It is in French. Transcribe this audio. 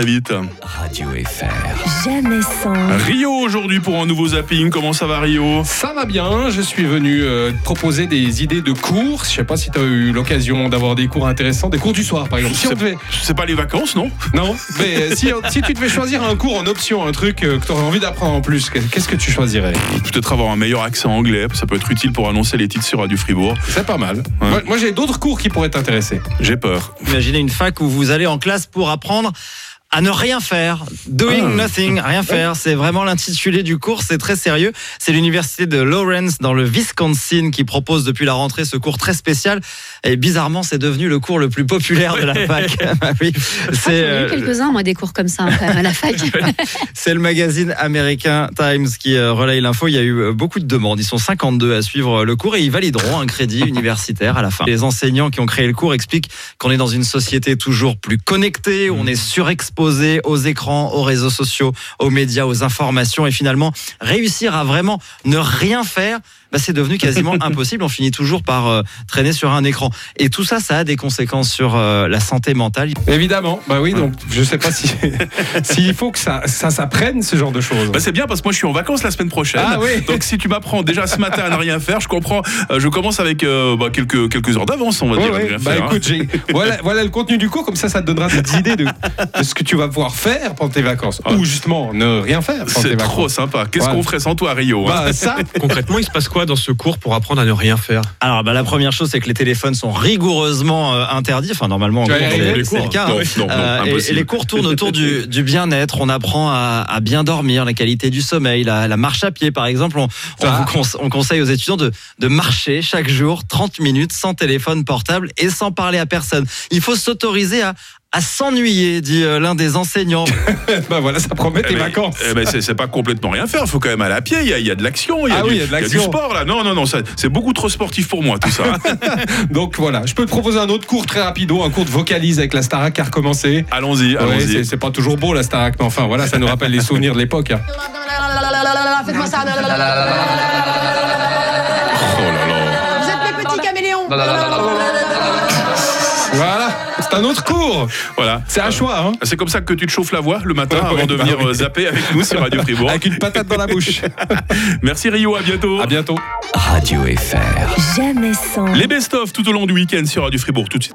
très vite. Radio FR. Jamais sans. Rio aujourd'hui pour un nouveau zapping. Comment ça va Rio? Ça va bien, je suis venu euh, te proposer des idées de cours. Je sais pas si tu as eu l'occasion d'avoir des cours intéressants, des cours du soir par exemple. Si C'est- devait- C'est pas les vacances, non? Non, mais euh, si, si tu devais choisir un cours en option, un truc euh, que tu aurais envie d'apprendre en plus, qu'est-ce que tu choisirais? Peut-être avoir un meilleur accent anglais. Ça peut être utile pour annoncer les titres sur Radio Fribourg. C'est pas mal. Ouais. Moi, moi, j'ai d'autres cours qui pourraient t'intéresser. J'ai peur. Imaginez une fac où vous allez en classe pour apprendre à ne rien faire. Doing Ah. nothing, rien faire. C'est vraiment l'intitulé du cours, c'est très sérieux. C'est l'université de Lawrence dans le Wisconsin qui propose depuis la rentrée ce cours très spécial. Et bizarrement, c'est devenu le cours le plus populaire de la fac. Bah oui, c'est euh, quelques-uns, moi, des cours comme ça, quand même, à la fac. C'est le magazine américain Times qui euh, relaye l'info. Il y a eu euh, beaucoup de demandes. Ils sont 52 à suivre le cours et ils valideront un crédit universitaire à la fin. Les enseignants qui ont créé le cours expliquent qu'on est dans une société toujours plus connectée, où on est surexposé aux écrans, aux réseaux sociaux, aux médias, aux informations et finalement réussir à vraiment ne rien faire. bah, c'est devenu quasiment impossible. On finit toujours par euh, traîner sur un écran. Et tout ça, ça a des conséquences sur euh, la santé mentale. Évidemment, bah oui, donc je sais pas si s'il faut que ça, ça s'apprenne ce genre de choses. Bah, c'est bien parce que moi je suis en vacances la semaine prochaine. Ah oui. Donc si tu m'apprends déjà ce matin à ne rien faire, je comprends. Euh, je commence avec euh, bah, quelques, quelques heures d'avance, on va dire. ouais. Bah faire, hein. écoute, voilà le contenu du cours, comme ça, ça te donnera des idées de, de ce que tu vas pouvoir faire pendant tes vacances. Ah. Ou justement, ne rien faire pendant tes C'est trop sympa. Qu'est-ce Ouais. qu'on ferait sans toi, Rio hein Bah ça, Concrètement, il se passe quoi dans ce cours pour apprendre à ne rien faire? Alors, bah, la première chose, c'est que les téléphones sont rigoureusement euh, interdits. Enfin, normalement, Tu c'est le cours cas. Non, hein. non, non, Euh, et- et, impossible. les cours tournent autour du, du bien-être. On apprend à, à bien dormir, la qualité du sommeil, la, la marche à pied, par exemple. On, on, Ah. vous conse- on conseille aux étudiants de, de marcher chaque jour 30 minutes sans téléphone portable et sans parler à personne. Il faut s'autoriser à à s'ennuyer, dit euh, l'un des enseignants. bah voilà, ça promet Eh tes ben, vacances. eh ben, c'est pas complètement rien faire. Il faut quand même aller à pied. Il y a, il y a de l'action. Il y a Ah du, oui, il y a de du l'action. sport là. Non, non, non. C'est beaucoup trop sportif pour moi tout ça. Donc voilà, je peux te proposer un autre cours très rapido, un cours de vocalise avec la Starac qui a recommencé. allons-y, Ouais, allons-y. c'est- c'est pas toujours beau la Starac, mais enfin voilà, ça nous rappelle les souvenirs de l'époque. hein. Faites-moi ça. Oh là là. Vous êtes mes petits caméléons. Voilà, c'est un autre cours. Voilà. C'est un choix, hein. C'est comme ça que tu te chauffes la voix le matin Ouais, avant de bah venir oui. euh, zapper avec nous sur Radio Fribourg. Avec une patate dans la bouche. Merci Rio, à bientôt. À bientôt. Radio FR. Jamais sans. Les best-of tout au long du week-end sur Radio Fribourg tout de suite.